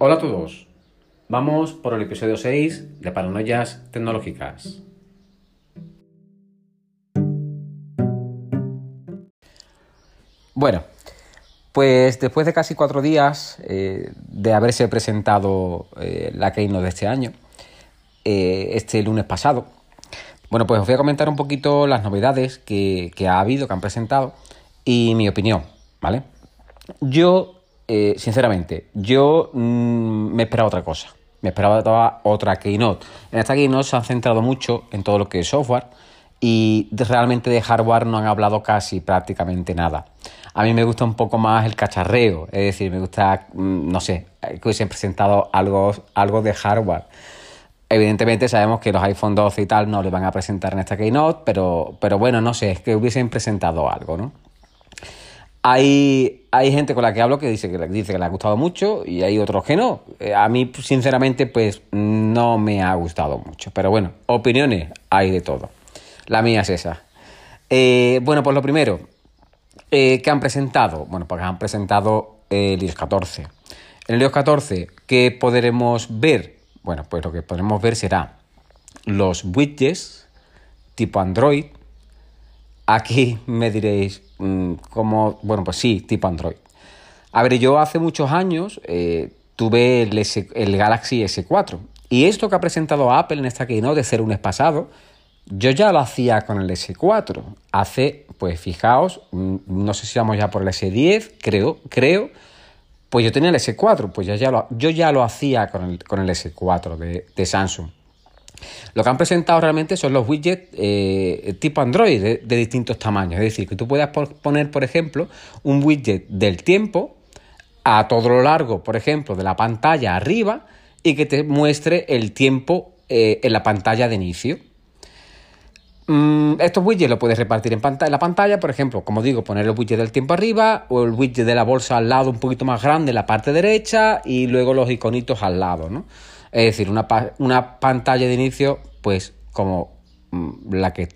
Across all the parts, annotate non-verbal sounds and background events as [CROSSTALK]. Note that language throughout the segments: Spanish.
Hola a todos. Vamos por el episodio 6 de Paranoias Tecnológicas. Bueno, pues después de casi cuatro días eh, de haberse presentado eh, la Keynote de este año, eh, este lunes pasado, bueno, pues os voy a comentar un poquito las novedades que, que ha habido, que han presentado y mi opinión, ¿vale? Yo eh, sinceramente, yo mm, me esperaba otra cosa. Me esperaba otra Keynote. En esta Keynote se han centrado mucho en todo lo que es software y realmente de hardware no han hablado casi prácticamente nada. A mí me gusta un poco más el cacharreo, es decir, me gusta, mm, no sé, que hubiesen presentado algo, algo de hardware. Evidentemente sabemos que los iPhone 12 y tal no le van a presentar en esta Keynote, pero, pero bueno, no sé, es que hubiesen presentado algo, ¿no? Hay, hay gente con la que hablo que dice que, dice que le ha gustado mucho y hay otros que no. Eh, a mí, sinceramente, pues no me ha gustado mucho. Pero bueno, opiniones hay de todo. La mía es esa. Eh, bueno, pues lo primero, eh, ¿qué han presentado? Bueno, pues han presentado el iOS 14. En el iOS 14, ¿qué podremos ver? Bueno, pues lo que podremos ver será los widgets tipo Android, Aquí me diréis, mm, como, bueno, pues sí, tipo Android. A ver, yo hace muchos años eh, tuve el, Galaxy S4 y esto que ha presentado Apple en esta keynote de ser un mes pasado, yo ya lo hacía con el S4. Hace, pues fijaos, mm, no sé si vamos ya por el S10, creo, creo. Pues yo tenía el S4, pues ya, ya lo, yo ya lo hacía con el, con el S4 de, de Samsung. Lo que han presentado realmente son los widgets eh, tipo Android de, distintos tamaños. Es decir, que tú puedas poner, por ejemplo, un widget del tiempo a todo lo largo, por ejemplo, de la pantalla arriba y que te muestre el tiempo eh, en la pantalla de inicio. Mm, estos widgets los puedes repartir en, la pantalla, por ejemplo, como digo, poner el widget del tiempo arriba o el widget de la bolsa al lado un poquito más grande en la parte derecha y luego los iconitos al lado, ¿no? Es decir, una, una pantalla de inicio, pues como mm, la que,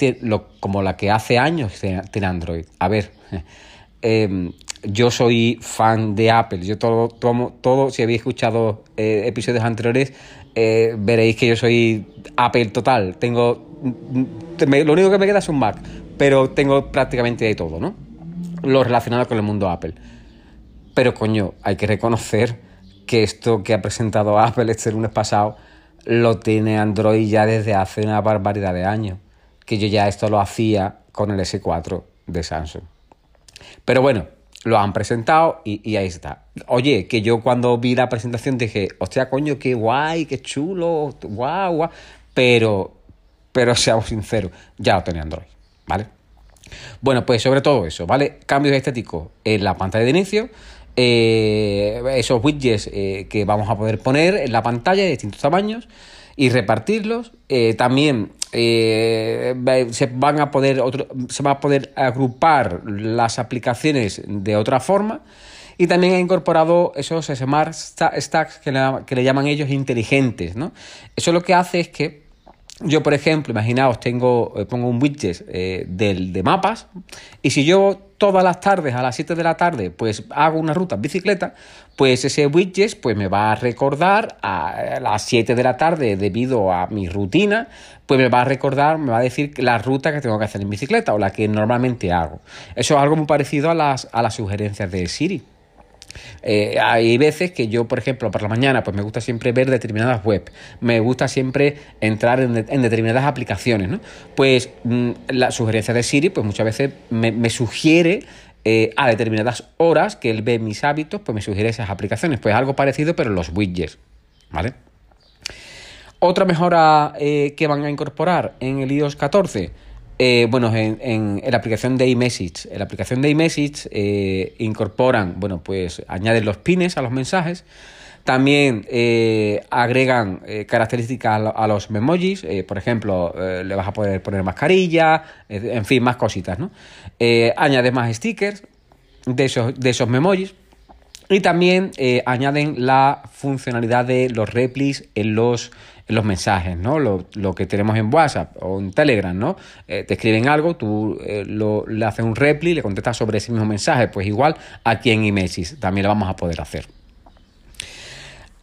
como la que hace años tiene Android. A ver, [LAUGHS] em, yo soy fan de Apple. Yo todo, todo, si habéis escuchado eh, episodios anteriores, eh, veréis que yo soy Apple total. Tengo. Mm, lo único que me queda es un Mac, pero tengo prácticamente de todo, ¿no? Lo relacionado con el mundo Apple. Pero coño, hay que reconocer que esto que ha presentado Apple este lunes pasado lo tiene Android ya desde hace una barbaridad de años. Que yo ya esto lo hacía con el S4 de Samsung. Pero bueno, lo han presentado y, ahí está. Oye, que yo cuando vi la presentación dije, hostia, coño, qué guay, qué chulo, guau, guau. Pero, pero seamos sinceros, ya lo tenía Android, ¿vale? Bueno, pues sobre todo eso, ¿vale? Cambios estéticos en la pantalla de inicio, eh, esos widgets eh, que vamos a poder poner en la pantalla de distintos tamaños y repartirlos. Eh, también se van a poder se va a poder agrupar las aplicaciones de otra forma. Y también ha incorporado esos smart stacks que le, que le llaman ellos inteligentes. ¿no? Eso lo que hace es que yo, por ejemplo, imaginaos, tengo, pongo un widget eh, de mapas y si yo todas las tardes a las 7 de la tarde pues hago una ruta en bicicleta, pues ese widget pues me va a recordar a las 7 de la tarde debido a mi rutina, pues me va a recordar, me va a decir la ruta que tengo que hacer en bicicleta o la que normalmente hago. Eso es algo muy parecido a las, a las sugerencias de Siri. Eh, hay veces que yo, por ejemplo, por la mañana, pues me gusta siempre ver determinadas web, me gusta siempre entrar en, determinadas aplicaciones, ¿no? Pues mm, la sugerencia de Siri, pues muchas veces me, sugiere eh, a determinadas horas que él ve mis hábitos, pues me sugiere esas aplicaciones. Pues algo parecido, pero los widgets, ¿vale? Otra mejora eh, que van a incorporar en el iOS 14 eh, bueno, en, la aplicación de iMessage, en la aplicación de iMessage eh, incorporan, bueno, pues añaden los pines a los mensajes. También eh, agregan características a, los memojis, por ejemplo, le vas a poder poner mascarilla, en fin, más cositas, ¿no? añade más stickers de esos, de memojis. Y también añaden la funcionalidad de los replis en los los mensajes, ¿no? Lo, que tenemos en WhatsApp o en Telegram, ¿no? Eh, te escriben algo, tú eh, le haces un repli, le contestas sobre ese mismo mensaje, pues igual aquí en iMessage también lo vamos a poder hacer.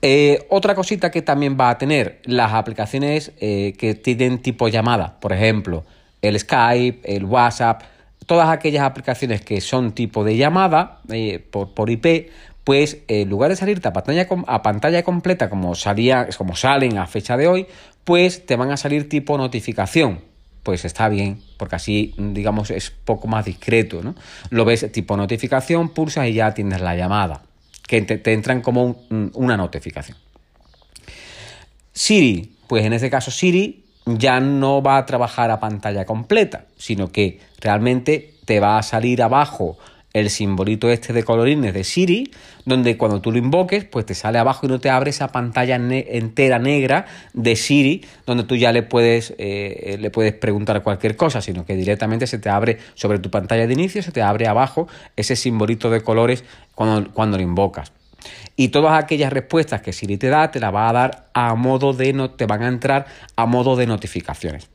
Eh, otra cosita que también va a tener las aplicaciones que tienen tipo llamada, por ejemplo, el Skype, el WhatsApp, todas aquellas aplicaciones que son tipo de llamada por, por, IP, pues en lugar de salirte a pantalla, a pantalla completa como, salía, como salen a fecha de hoy, pues te van a salir tipo notificación. Pues está bien, porque así, digamos, es poco más discreto, ¿no? Lo ves tipo notificación, pulsas y ya tienes la llamada que te, entran como una notificación. Siri, pues en este caso Siri ya no va a trabajar a pantalla completa, sino que realmente te va a salir abajo el simbolito este de colorines de Siri, donde cuando tú lo invoques, pues te sale abajo y no te abre esa pantalla entera negra de Siri, donde tú ya le puedes, eh, le puedes preguntar cualquier cosa, sino que directamente se te abre sobre tu pantalla de inicio, se te abre abajo ese simbolito de colores cuando, cuando lo invocas. Y todas aquellas respuestas que Siri te da, te las va a dar a modo de, no, te van a entrar a modo de notificaciones.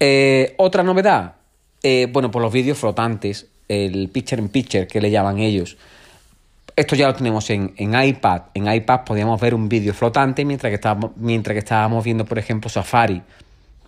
Eh, otra novedad, eh, bueno, por los vídeos flotantes, el picture in picture que le llaman ellos. Esto ya lo tenemos en, iPad. En iPad podíamos ver un vídeo flotante mientras que, estábamos, mientras que estábamos viendo, por ejemplo, Safari.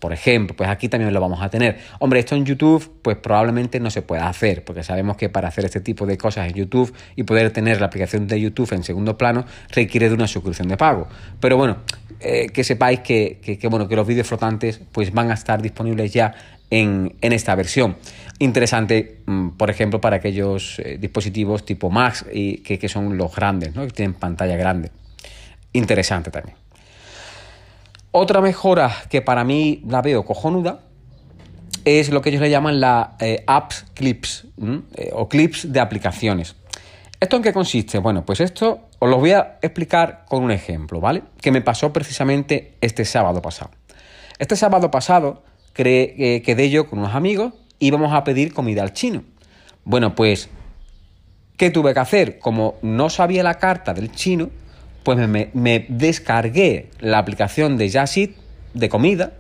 Por ejemplo, pues aquí también lo vamos a tener. Hombre, esto en YouTube, pues probablemente no se pueda hacer, porque sabemos que para hacer este tipo de cosas en YouTube y poder tener la aplicación de YouTube en segundo plano requiere de una suscripción de pago. Pero bueno, eh, que sepáis que, bueno, que los vídeos flotantes pues van a estar disponibles ya en, esta versión. Interesante, mm, por ejemplo, para aquellos eh, dispositivos tipo Max y que, son los grandes, ¿no? que tienen pantalla grande. Interesante también. Otra mejora que para mí la veo cojonuda es lo que ellos le llaman la eh, apps clips eh, o clips de aplicaciones. ¿Esto en qué consiste? Bueno, pues esto os lo voy a explicar con un ejemplo, ¿vale? Que me pasó precisamente este sábado pasado. Este sábado pasado eh, quedé yo con unos amigos y íbamos a pedir comida al chino. Bueno, pues, ¿qué tuve que hacer? Como no sabía la carta del chino, pues me, descargué la aplicación de Jasit de comida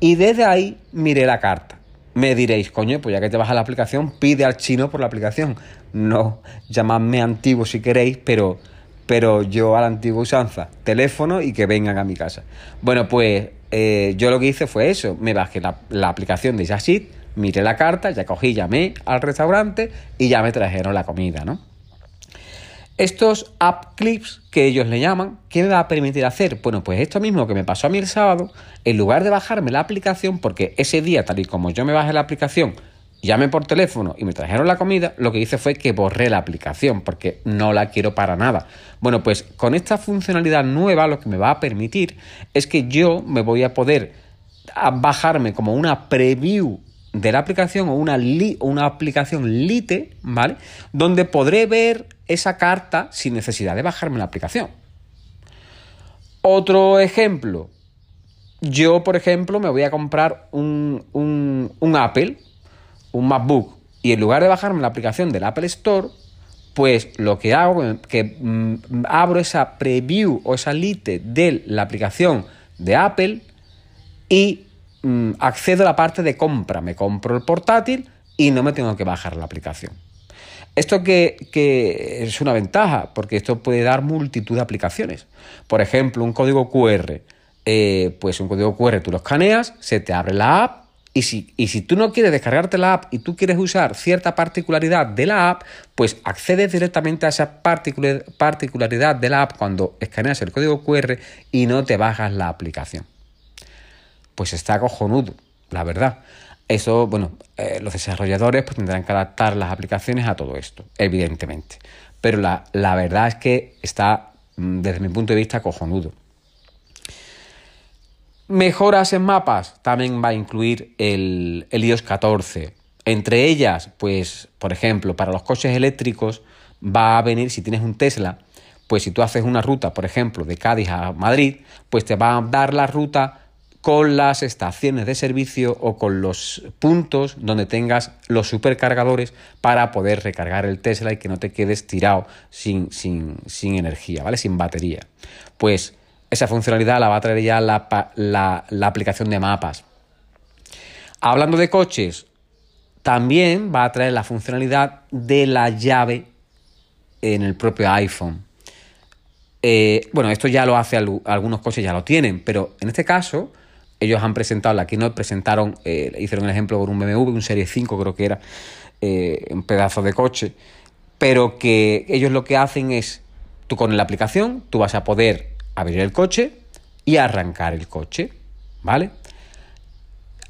y desde ahí miré la carta. Me diréis, coño, pues ya que te vas a la aplicación, pide al chino por la aplicación. No, llamadme antiguo si queréis, pero, pero yo a la antigua usanza, teléfono y que vengan a mi casa. Bueno, pues eh, yo lo que hice fue eso, me bajé la, aplicación de Jasit, miré la carta, ya cogí, llamé al restaurante y ya me trajeron la comida, ¿no? Estos app clips que ellos le llaman, ¿qué me va a permitir hacer? Bueno, pues esto mismo que me pasó a mí el sábado, en lugar de bajarme la aplicación, porque ese día, tal y como yo me bajé la aplicación, llamé por teléfono y me trajeron la comida, lo que hice fue que borré la aplicación porque no la quiero para nada. Bueno, pues con esta funcionalidad nueva lo que me va a permitir es que yo me voy a poder bajarme como una preview de la aplicación o una, una aplicación Lite, ¿vale? Donde podré ver esa carta sin necesidad de bajarme la aplicación. Otro ejemplo. Yo, por ejemplo, me voy a comprar un, un, un Apple, un MacBook y en lugar de bajarme la aplicación del Apple Store, pues lo que hago es que mm, abro esa preview o esa lite de la aplicación de Apple y mm, accedo a la parte de compra. Me compro el portátil y no me tengo que bajar la aplicación. Esto que, es una ventaja, porque esto puede dar multitud de aplicaciones. Por ejemplo, un código QR. Eh, pues un código QR tú lo escaneas, se te abre la app y si, tú no quieres descargarte la app y tú quieres usar cierta particularidad de la app, pues accedes directamente a esa particularidad de la app cuando escaneas el código QR y no te bajas la aplicación. Pues está cojonudo, la verdad. Eso, bueno, eh, los desarrolladores pues, tendrán que adaptar las aplicaciones a todo esto, evidentemente. Pero la, la verdad es que está, mm, desde mi punto de vista, cojonudo. Mejoras en mapas también va a incluir el, iOS 14. Entre ellas, pues, por ejemplo, para los coches eléctricos va a venir, si tienes un Tesla, pues si tú haces una ruta, por ejemplo, de Cádiz a Madrid, pues te va a dar la ruta con las estaciones de servicio o con los puntos donde tengas los supercargadores para poder recargar el Tesla y que no te quedes tirado sin, sin, sin energía, ¿vale? Sin batería. Pues esa funcionalidad la va a traer ya la, aplicación de mapas. Hablando de coches, también va a traer la funcionalidad de la llave en el propio iPhone. Eh, bueno, esto ya lo hace algunos coches, ya lo tienen, pero en este caso ellos han presentado, la no presentaron, eh, hicieron el ejemplo por un BMW, un Serie 5 creo que era, eh, un pedazo de coche, pero que ellos lo que hacen es, tú con la aplicación, tú vas a poder abrir el coche y arrancar el coche, ¿vale?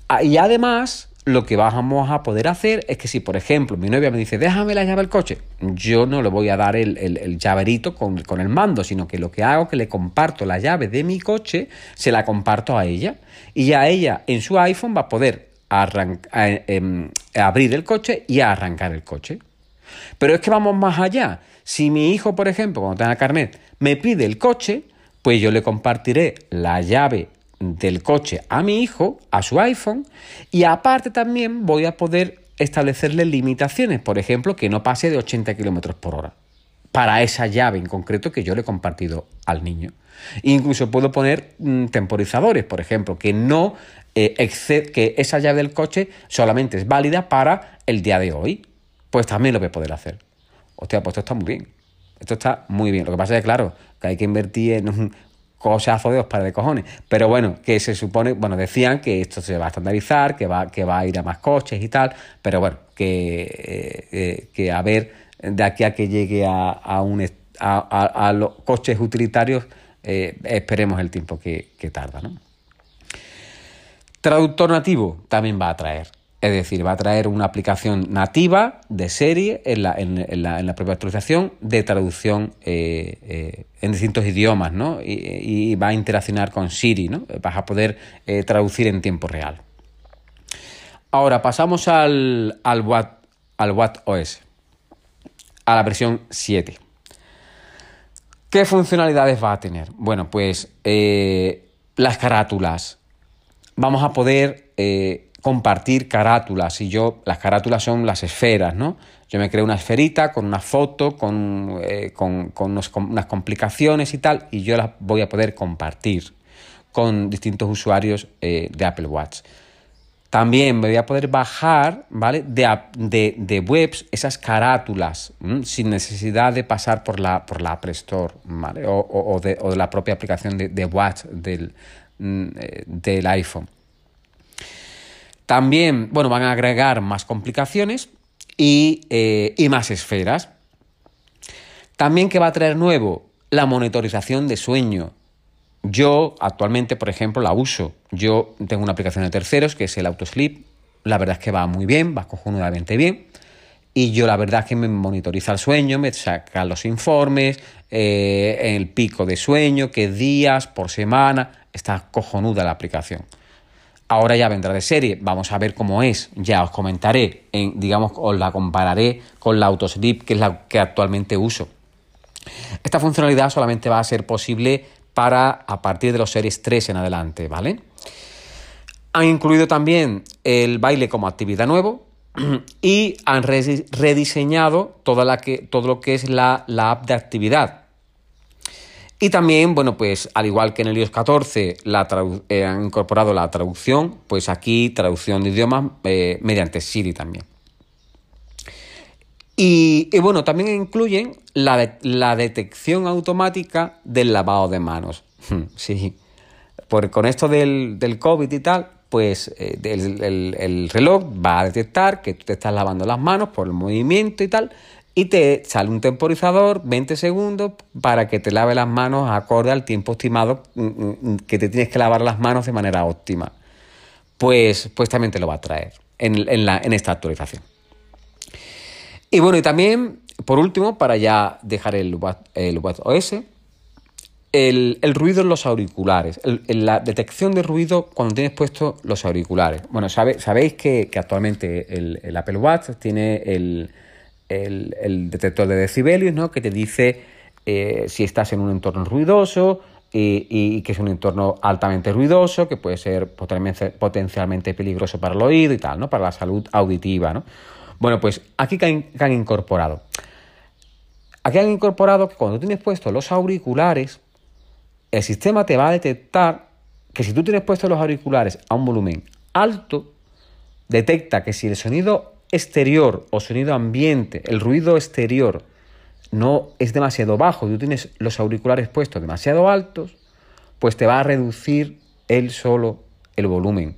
Ah, y además, lo que vamos a poder hacer es que si, por ejemplo, mi novia me dice, déjame la llave del coche, yo no le voy a dar el, llaverito con, el mando, sino que lo que hago es que le comparto la llave de mi coche, se la comparto a ella, y ya ella en su iPhone va a poder em, abrir el coche y arrancar el coche. Pero es que vamos más allá. Si mi hijo, por ejemplo, cuando tenga carnet, me pide el coche, pues yo le compartiré la llave del coche a mi hijo, a su iPhone, y aparte también voy a poder establecerle limitaciones, por ejemplo, que no pase de 80 km por hora, para esa llave en concreto que yo le he compartido al niño. Incluso puedo poner mm, temporizadores, por ejemplo, que no eh, que esa llave del coche solamente es válida para el día de hoy. Pues también lo voy a poder hacer. Hostia, pues esto está muy bien. Esto está muy bien. Lo que pasa es que, claro, hay que invertir en un, cosazo de pares de cojones. Pero bueno, que se supone, bueno, decían que esto se va a estandarizar, que va, que va a ir a más coches y tal, pero bueno, que, eh, eh, que a ver, de aquí a que llegue a, a, un, los coches utilitarios, eh, esperemos el tiempo que, que tarda, ¿no? Traductor nativo también va a traer. Es decir, va a traer una aplicación nativa de serie en la, en, la, propia actualización de traducción eh, eh, en distintos idiomas, ¿no? Y, va a interaccionar con Siri, ¿no? Vas a poder eh, traducir en tiempo real. Ahora pasamos al, al, Watt, al OS, a la versión 7. ¿Qué funcionalidades va a tener? Bueno, pues las carátulas. Vamos a poder compartir carátulas y yo, las carátulas son las esferas, ¿no? Yo me creo una esferita con una foto, con, eh, unas complicaciones y tal, y yo las voy a poder compartir con distintos usuarios eh, de Apple Watch. También me voy a poder bajar, ¿vale? De, webs esas carátulas, sin necesidad de pasar por la, por la Apple Store, ¿vale? O, de, la propia aplicación de, Watch del, mm, eh, del iPhone. También, bueno, van a agregar más complicaciones eh, y, más esferas. También que va a traer nuevo la monitorización de sueño. Yo actualmente, por ejemplo, la uso. Yo tengo una aplicación de terceros que es el Autosleep. La verdad es que va muy bien, va cojonudamente bien. Y yo la verdad es que me monitoriza el sueño, me saca los informes, eh, el pico de sueño, qué días por semana. Está cojonuda la aplicación. Ahora ya vendrá de serie, vamos a ver cómo es, ya os comentaré, en, digamos, os la compararé con la Autosleep, que es la que actualmente uso. Esta funcionalidad solamente va a ser posible para a partir de los series 3 en adelante, ¿vale? Han incluido también el baile como actividad nuevo [CLEARS THROAT] y han rediseñado toda la que, todo lo que es la, la app de actividad. Y también, bueno, pues al igual que en el iOS 14 la eh, han incorporado la traducción, pues aquí traducción de idiomas eh, mediante Siri también. Y, bueno, también incluyen la, detección automática del lavado de manos. [LAUGHS] sí, por, con esto del, del, COVID y tal, pues eh, el, el reloj va a detectar que tú te estás lavando las manos por el movimiento y tal, y te sale un temporizador 20 segundos para que te lave las manos acorde al tiempo estimado mm, mm, mm, que te tienes que lavar las manos de manera óptima. Pues, pues también te lo va a traer en, la, en esta actualización. Y bueno, y también, por último, para ya dejar el, el OS, el, ruido en los auriculares, la detección de ruido cuando tienes puestos los auriculares. Bueno, sabéis que, que actualmente el, Apple Watch tiene el, el, detector de decibelios, ¿no? que te dice eh, si estás en un entorno ruidoso y, que es un entorno altamente ruidoso, que puede ser potencialmente peligroso para el oído y tal, ¿no? para la salud auditiva. ¿no? Bueno, pues aquí que han, incorporado. Aquí han incorporado que cuando tienes puestos los auriculares, el sistema te va a detectar que si tú tienes puestos los auriculares a un volumen alto, detecta que si el sonido exterior o sonido ambiente, el ruido exterior, no es demasiado bajo, tú tienes los auriculares puestos demasiado altos, pues te va a reducir él solo el volumen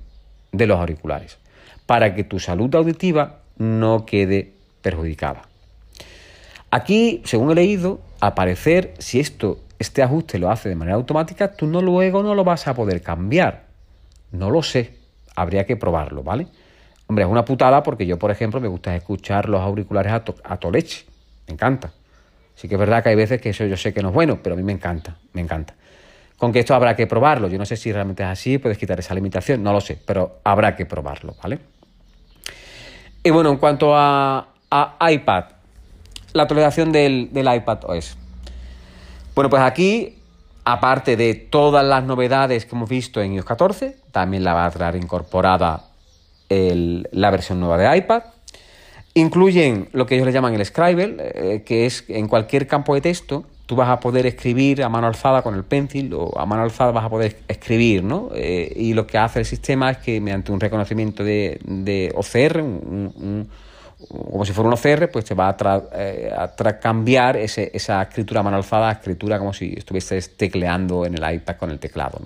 de los auriculares para que tu salud auditiva no quede perjudicada. Aquí, según he leído, a parecer, si esto, este ajuste lo hace de manera automática, tú no luego no lo vas a poder cambiar. No lo sé, habría que probarlo, ¿vale? Hombre, es una putada porque yo, por ejemplo, me gusta escuchar los auriculares a, a toleche. Me encanta. Sí que es verdad que hay veces que eso yo sé que no es bueno, pero a mí me encanta, me encanta. Con que esto habrá que probarlo. Yo no sé si realmente es así, puedes quitar esa limitación, no lo sé, pero habrá que probarlo, ¿vale? Y bueno, en cuanto a, iPad, la actualización del, del iPad OS. Bueno, pues aquí, aparte de todas las novedades que hemos visto en iOS 14, también la va a traer incorporada la versión nueva de iPad. Incluyen lo que ellos le llaman el Scribble, eh, que es en cualquier campo de texto tú vas a poder escribir a mano alzada con el pencil o a mano alzada vas a poder escribir, ¿no? Eh, y lo que hace el sistema es que mediante un reconocimiento de, de OCR, como si fuera un OCR, pues te va a, eh, cambiar esa escritura a mano alzada a escritura como si estuvieses tecleando en el iPad con el teclado.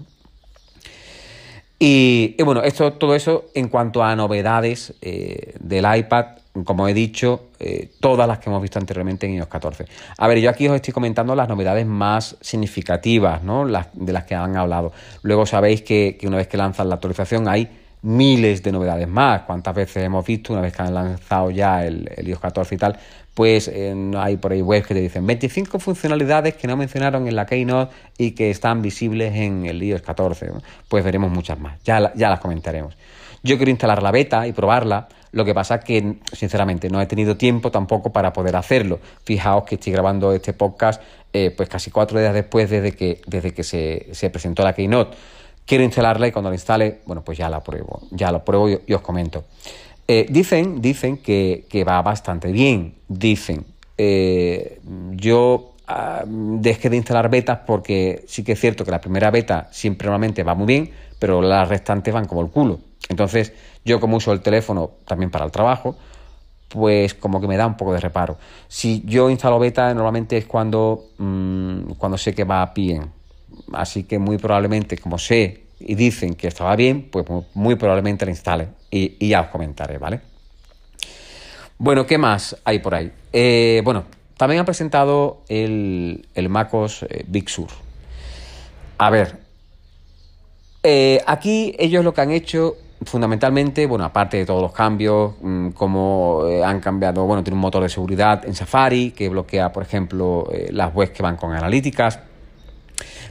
Y, bueno, esto, todo eso en cuanto a novedades eh, del iPad, como he dicho, eh, todas las que hemos visto anteriormente en iOS 14. A ver, yo aquí os estoy comentando las novedades más significativas, ¿no? Las, de las que han hablado. Luego sabéis que, una vez que lanzan la actualización hay miles de novedades más. ¿Cuántas veces hemos visto, una vez que han lanzado ya el, el iOS 14 y tal, pues hay por ahí webs que te dicen 25 funcionalidades que no mencionaron en la Keynote y que están visibles en el iOS 14. Pues veremos muchas más, ya, ya las comentaremos. Yo quiero instalar la beta y probarla, lo que pasa es que, sinceramente, no he tenido tiempo tampoco para poder hacerlo. Fijaos que estoy grabando este podcast eh, pues casi cuatro días después desde que, desde que se, se presentó la Keynote. Quiero instalarla y cuando la instale, bueno, pues ya la pruebo, ya la pruebo y os comento. Eh, dicen, dicen que, va bastante bien. Dicen. Eh, yo ah, dejé de instalar betas porque sí que es cierto que la primera beta siempre normalmente va muy bien, pero las restantes van como el culo. Entonces, yo como uso el teléfono también para el trabajo, pues como que me da un poco de reparo. Si yo instalo beta, normalmente es cuando, mm, cuando sé que va bien. Así que muy probablemente, como sé y dicen que estaba bien, pues muy probablemente la instale y, ya os comentaré, ¿vale? Bueno, ¿qué más hay por ahí? Eh, bueno, también han presentado el, el MacOS eh, Big Sur. A ver, eh, aquí ellos lo que han hecho fundamentalmente, bueno, aparte de todos los cambios, mm, como han cambiado, bueno, tiene un motor de seguridad en Safari que bloquea, por ejemplo, las webs que van con analíticas.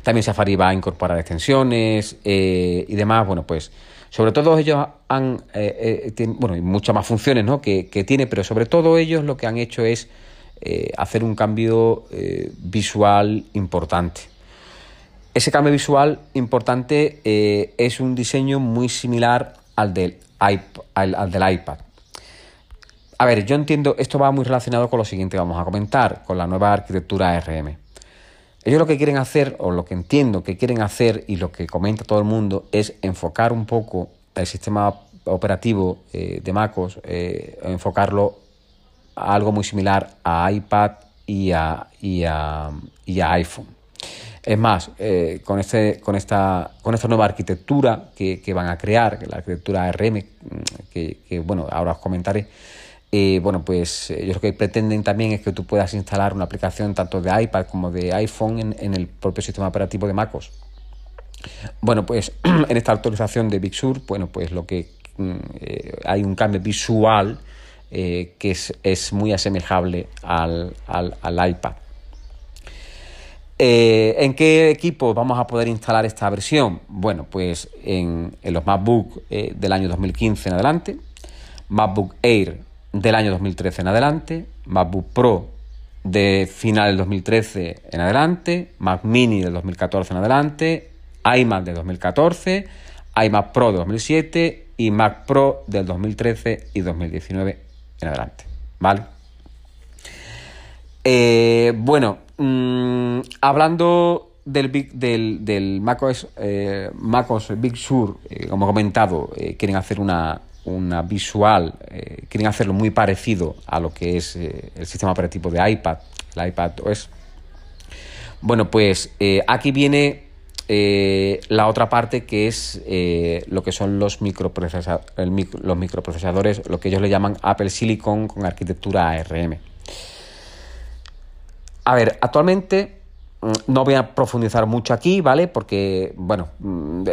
También Safari va a incorporar extensiones y demás. Bueno, pues sobre todo ellos han, eh, eh, bueno, y muchas más funciones ¿no? que, tiene, pero sobre todo ellos lo que han hecho es eh, hacer un cambio visual importante. Ese cambio visual importante es un diseño muy similar al del, al del iPad. A ver, yo entiendo, esto va muy relacionado con lo siguiente que vamos a comentar, con la nueva arquitectura ARM. Ellos lo que quieren hacer, o lo que entiendo que quieren hacer, y lo que comenta todo el mundo, es enfocar un poco el sistema operativo eh, de MacOS, eh, enfocarlo a algo muy similar a iPad y a, y a, iPhone. Es más, eh, con, este, con, esta, con esta nueva arquitectura que, van a crear, la arquitectura mm, que, que bueno, ahora os comentaré, bueno, pues ellos lo que pretenden también es que tú puedas instalar una aplicación tanto de iPad como de iPhone en, el propio sistema operativo de MacOS. Bueno, pues [CLEARS THROAT] en esta actualización de Big Sur, bueno, pues lo que mm, eh, hay un cambio visual eh, que es, muy asemejable al, iPad. Eh, ¿En qué equipo vamos a poder instalar esta versión? Bueno, pues en, en los MacBook del año 2015 en adelante, MacBook Air del año 2013 en adelante, MacBook Pro de final del 2013 en adelante, Mac Mini del 2014 en adelante, iMac de 2014, iMac Pro de 2007 y Mac Pro del 2013 y 2019 en adelante. ¿Vale? Eh, bueno, mm, hablando del, Big, del, del macOS, eh, Big Sur, eh, como he comentado, quieren hacer una, una visual, eh, quieren hacerlo muy parecido a lo que es eh, el sistema operativo de iPad el iPad OS. Bueno, pues eh, aquí viene la otra parte que es lo que son los, los microprocesadores, lo que ellos le llaman Apple Silicon con arquitectura ARM. A ver, actualmente no voy a profundizar mucho aquí, ¿vale? Porque, bueno, mm,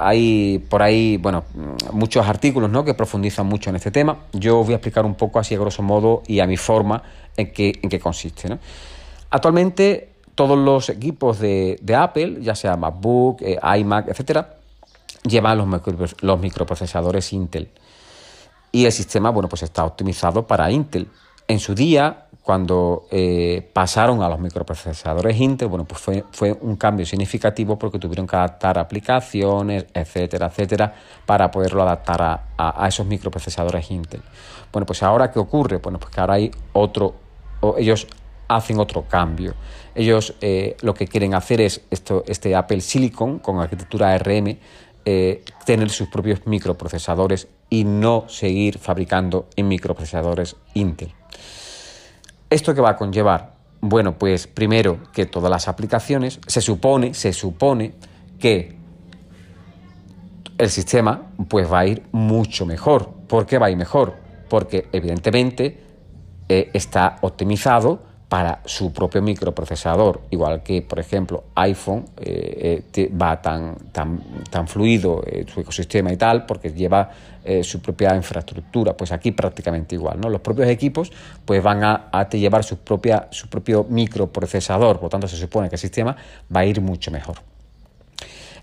hay por ahí, bueno, mm, muchos artículos, ¿no? Que profundizan mucho en este tema. Yo voy a explicar un poco así a grosso modo y a mi forma en qué, en qué consiste. Actualmente todos los equipos de, Apple, ya sea MacBook, eh, iMac, etcétera, llevan los, los microprocesadores Intel. Y el sistema, bueno, pues está optimizado para Intel. En su día, cuando eh, pasaron a los microprocesadores Intel, bueno, pues fue, un cambio significativo porque tuvieron que adaptar aplicaciones, etcétera, etcétera, para poderlo adaptar a, esos microprocesadores Intel. Bueno, pues ahora, ¿qué ocurre? Bueno, pues que ahora hay otro, ellos hacen otro cambio. Ellos eh, lo que quieren hacer es esto, este Apple Silicon con arquitectura ARM, eh, tener sus propios microprocesadores y no seguir fabricando en microprocesadores Intel. ¿Esto qué va a conllevar? Bueno, pues primero que todas las aplicaciones, se supone, se supone que el sistema pues va a ir mucho mejor. ¿Por qué va a ir mejor? Porque evidentemente eh, está optimizado para su propio microprocesador, igual que, por ejemplo, iPhone eh, eh, va tan, tan, tan fluido eh, su ecosistema y tal, porque lleva su propia infraestructura, pues aquí prácticamente igual, ¿no? Los propios equipos pues van a, a llevar su, propia, su propio microprocesador, por lo tanto se supone que el sistema va a ir mucho mejor.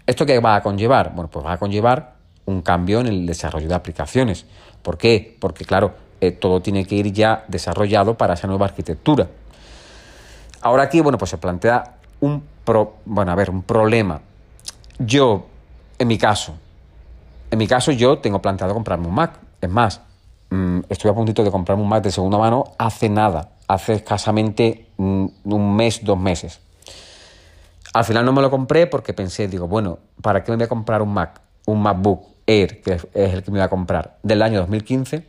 ¿Esto qué va a conllevar? Bueno, pues va a conllevar un cambio en el desarrollo de aplicaciones. ¿Por qué? Porque, claro, todo tiene que ir ya desarrollado para esa nueva arquitectura. Ahora aquí, bueno, pues se plantea un, bueno, a ver, un problema. Yo, en mi caso, en mi caso yo tengo planteado comprarme un Mac. Es más, mm, estoy a puntito de comprarme un Mac de segunda mano hace nada, hace escasamente mm, un mes, dos meses. Al final no me lo compré porque pensé, digo, bueno, ¿para qué me voy a comprar un Mac? Un MacBook Air, que es el que me voy a comprar del año 2015.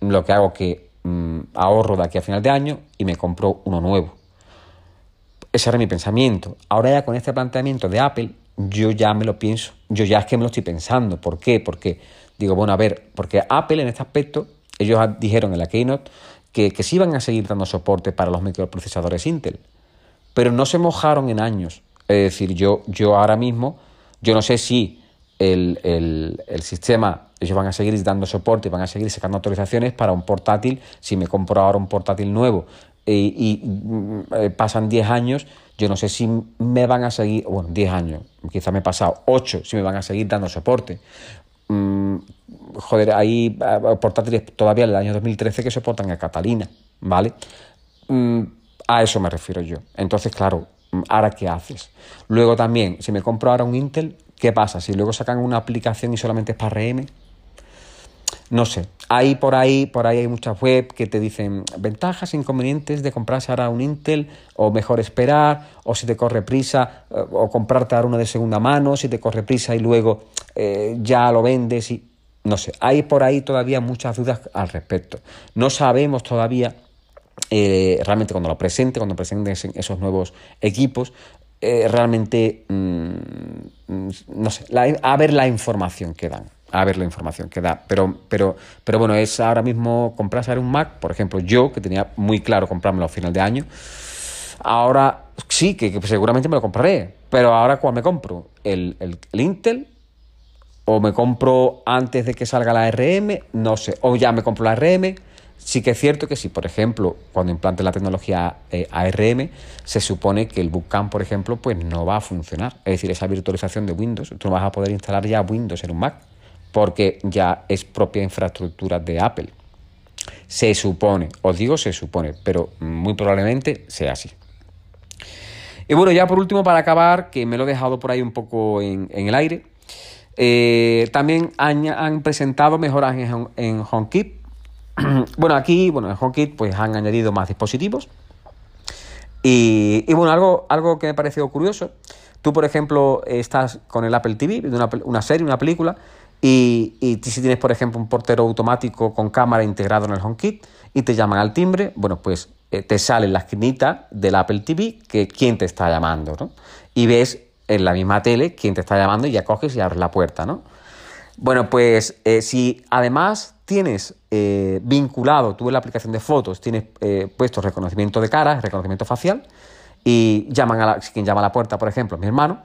Lo que hago que mm, ahorro de aquí a final de año y me compro uno nuevo. Ese era mi pensamiento. Ahora ya con este planteamiento de Apple, yo ya me lo pienso. Yo ya es que me lo estoy pensando. ¿Por qué? Porque digo, bueno, a ver, porque Apple en este aspecto, ellos dijeron en la Keynote que, que sí iban a seguir dando soporte para los microprocesadores Intel, pero no se mojaron en años. Es decir, yo, yo ahora mismo, yo no sé si el, el, sistema, ellos van a seguir dando soporte, van a seguir sacando autorizaciones para un portátil, si me compro ahora un portátil nuevo y, mm, eh, pasan 10 años, yo no sé si me van a seguir, bueno, 10 años, quizá me he pasado 8, si me van a seguir dando soporte. Mm, joder, hay eh, portátiles todavía del año 2013 que soportan a Catalina, ¿vale? Mm, a eso me refiero yo. Entonces, claro, ¿ahora qué haces? Luego también, si me compro ahora un Intel, ¿qué pasa? Si luego sacan una aplicación y solamente es para RM, no sé, hay por ahí, por ahí hay muchas web que te dicen ventajas, inconvenientes de comprarse ahora un Intel, o mejor esperar, o si te corre prisa, eh, o comprarte ahora uno de segunda mano, si te corre prisa y luego eh, ya lo vendes y no sé, hay por ahí todavía muchas dudas al respecto. No sabemos todavía eh, realmente cuando lo presente, cuando presenten esos nuevos equipos, realmente, mm, mm, no sé, a ver la información que dan a ver la información que da. Pero, pero, pero bueno, es ahora mismo comprarse un Mac, por ejemplo, yo que tenía muy claro comprármelo a final de año, ahora sí, que, seguramente me lo compraré, pero ahora ¿cuál me compro? ¿El, el, Intel? ¿O me compro antes de que salga la RM? No sé, o ya me compro la RM. Sí que es cierto que si, por ejemplo, cuando implante la tecnología eh, ARM, se supone que el Bootcamp, por ejemplo, pues no va a funcionar. Es decir, esa virtualización de Windows, tú no vas a poder instalar ya Windows en un Mac porque ya es propia infraestructura de Apple. Se supone, os digo se supone, pero muy probablemente sea así. Y bueno, ya por último, para acabar, que me lo he dejado por ahí un poco en, el aire, eh, también han, presentado mejoras en, en HomeKit. [CLEARS THROAT] bueno, aquí, bueno, en HomeKit pues han añadido más dispositivos. Y, bueno, algo, algo que me pareció curioso, tú por ejemplo estás con el Apple TV, una, una serie, una película, y, si tienes, por ejemplo, un portero automático con cámara integrado en el HomeKit y te llaman al timbre, bueno, pues eh, te sale en la esquinita del Apple TV que quién te está llamando, ¿no? Y ves en la misma tele quién te está llamando y ya coges y abres la puerta, ¿no? Bueno, pues eh, si además tienes eh, vinculado, tú en la aplicación de fotos, tienes puesto reconocimiento de cara, reconocimiento facial, y llaman a la, quien llama a la puerta, por ejemplo, mi hermano,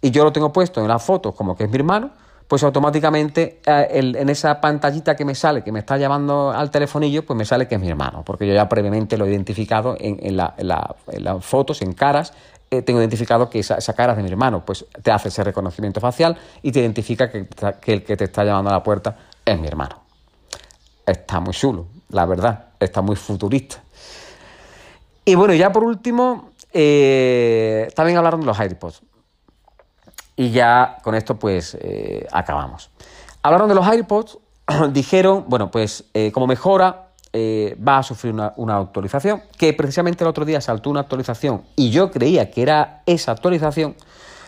y yo lo tengo puesto en las fotos como que es mi hermano, pues automáticamente eh, en esa pantallita que me sale, que me está llamando al telefonillo, pues me sale que es mi hermano, porque yo ya previamente lo he identificado en, las fotos, en caras, eh, tengo identificado que esa, cara es de mi hermano, pues te hace ese reconocimiento facial y te identifica que, el que te está llamando a la puerta es mi hermano. Está muy chulo, la verdad, está muy futurista. Y bueno, ya por último, eh, también hablaron de los AirPods. Y ya con esto pues eh, acabamos. Hablaron de los AirPods, [CLEARS THROAT] dijeron, bueno, pues eh, como mejora eh, va a sufrir una, actualización, que precisamente el otro día saltó una actualización y yo creía que era esa actualización,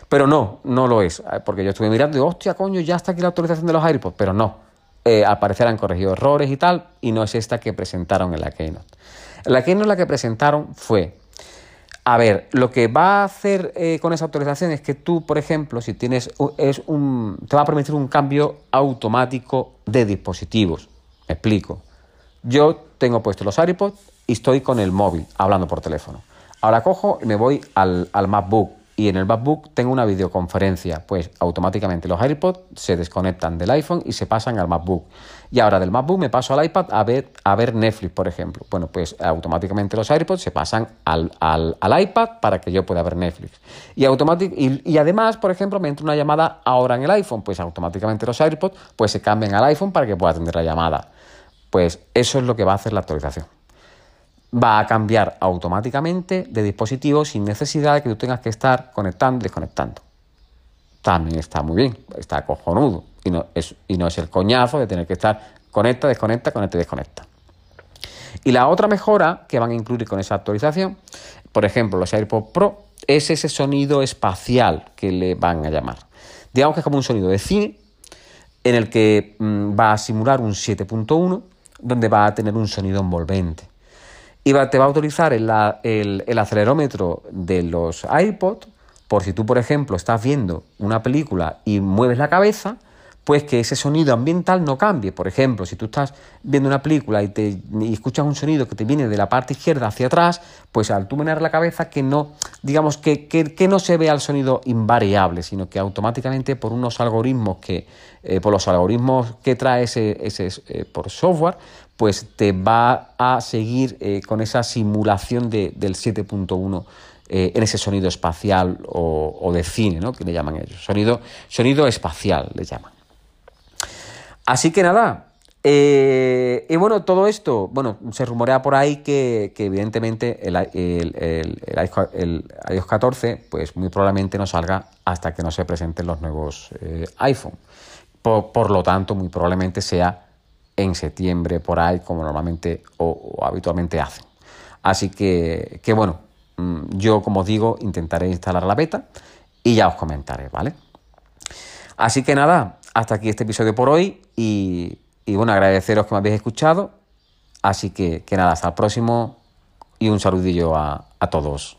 pero no, no lo es, porque yo estuve mirando y hostia, coño, ya está aquí la actualización de los AirPods, pero no, al parecer han corregido errores y tal, y no es esta que presentaron en la Keynote. La Keynote la que presentaron fue a ver, lo que va a hacer eh, con esa autorización es que tú, por ejemplo, si tienes es un, te va a permitir un cambio automático de dispositivos. Me explico. Yo tengo puesto los AirPods y estoy con el móvil hablando por teléfono. Ahora cojo y me voy al, al MacBook y en el MacBook tengo una videoconferencia, pues automáticamente los AirPods se desconectan del iPhone y se pasan al MacBook. Y ahora del MacBook me paso al iPad a ver, a ver Netflix, por ejemplo. Bueno, pues automáticamente los AirPods se pasan al, iPad para que yo pueda ver Netflix. Y, y, además, por ejemplo, me entra una llamada ahora en el iPhone, pues automáticamente los AirPods pues se cambian al iPhone para que pueda atender la llamada. Pues eso es lo que va a hacer la actualización va a cambiar automáticamente de dispositivo sin necesidad de que tú tengas que estar conectando y desconectando. También está muy bien, está cojonudo y no es, el coñazo de tener que estar conecta, desconecta, conecta y desconecta. Y la otra mejora que van a incluir con esa actualización, por ejemplo, los AirPods Pro, es ese sonido espacial que le van a llamar. Digamos que es como un sonido de cine en el que mm, va a simular un 7.1 donde va a tener un sonido envolvente y te va a utilizar el, el, acelerómetro de los iPod por si tú, por ejemplo, estás viendo una película y mueves la cabeza, pues que ese sonido ambiental no cambie. Por ejemplo, si tú estás viendo una película y, te, escuchas un sonido que te viene de la parte izquierda hacia atrás, pues al tú menear la cabeza que no, digamos que, que, no se vea el sonido invariable, sino que automáticamente por unos algoritmos que, eh, por los algoritmos que trae ese, ese eh, por software, pues te va a seguir eh, con esa simulación del 7.1 en ese sonido espacial o, de cine, ¿no? Que le llaman ellos. Sonido, sonido espacial le llaman. Así que nada, eh, y bueno, todo esto, bueno, se rumorea por ahí que, evidentemente el, iOS 14, pues muy probablemente no salga hasta que no se presenten los nuevos eh, iPhone. Por, lo tanto, muy probablemente sea en septiembre, por ahí, como normalmente o, habitualmente hacen. Así que, que bueno, mm, yo como digo, intentaré instalar la beta y ya os comentaré, ¿vale? Así que nada, hasta aquí este episodio por hoy y, bueno, agradeceros que me habéis escuchado. Así que, que nada, hasta el próximo y un saludillo a, a todos.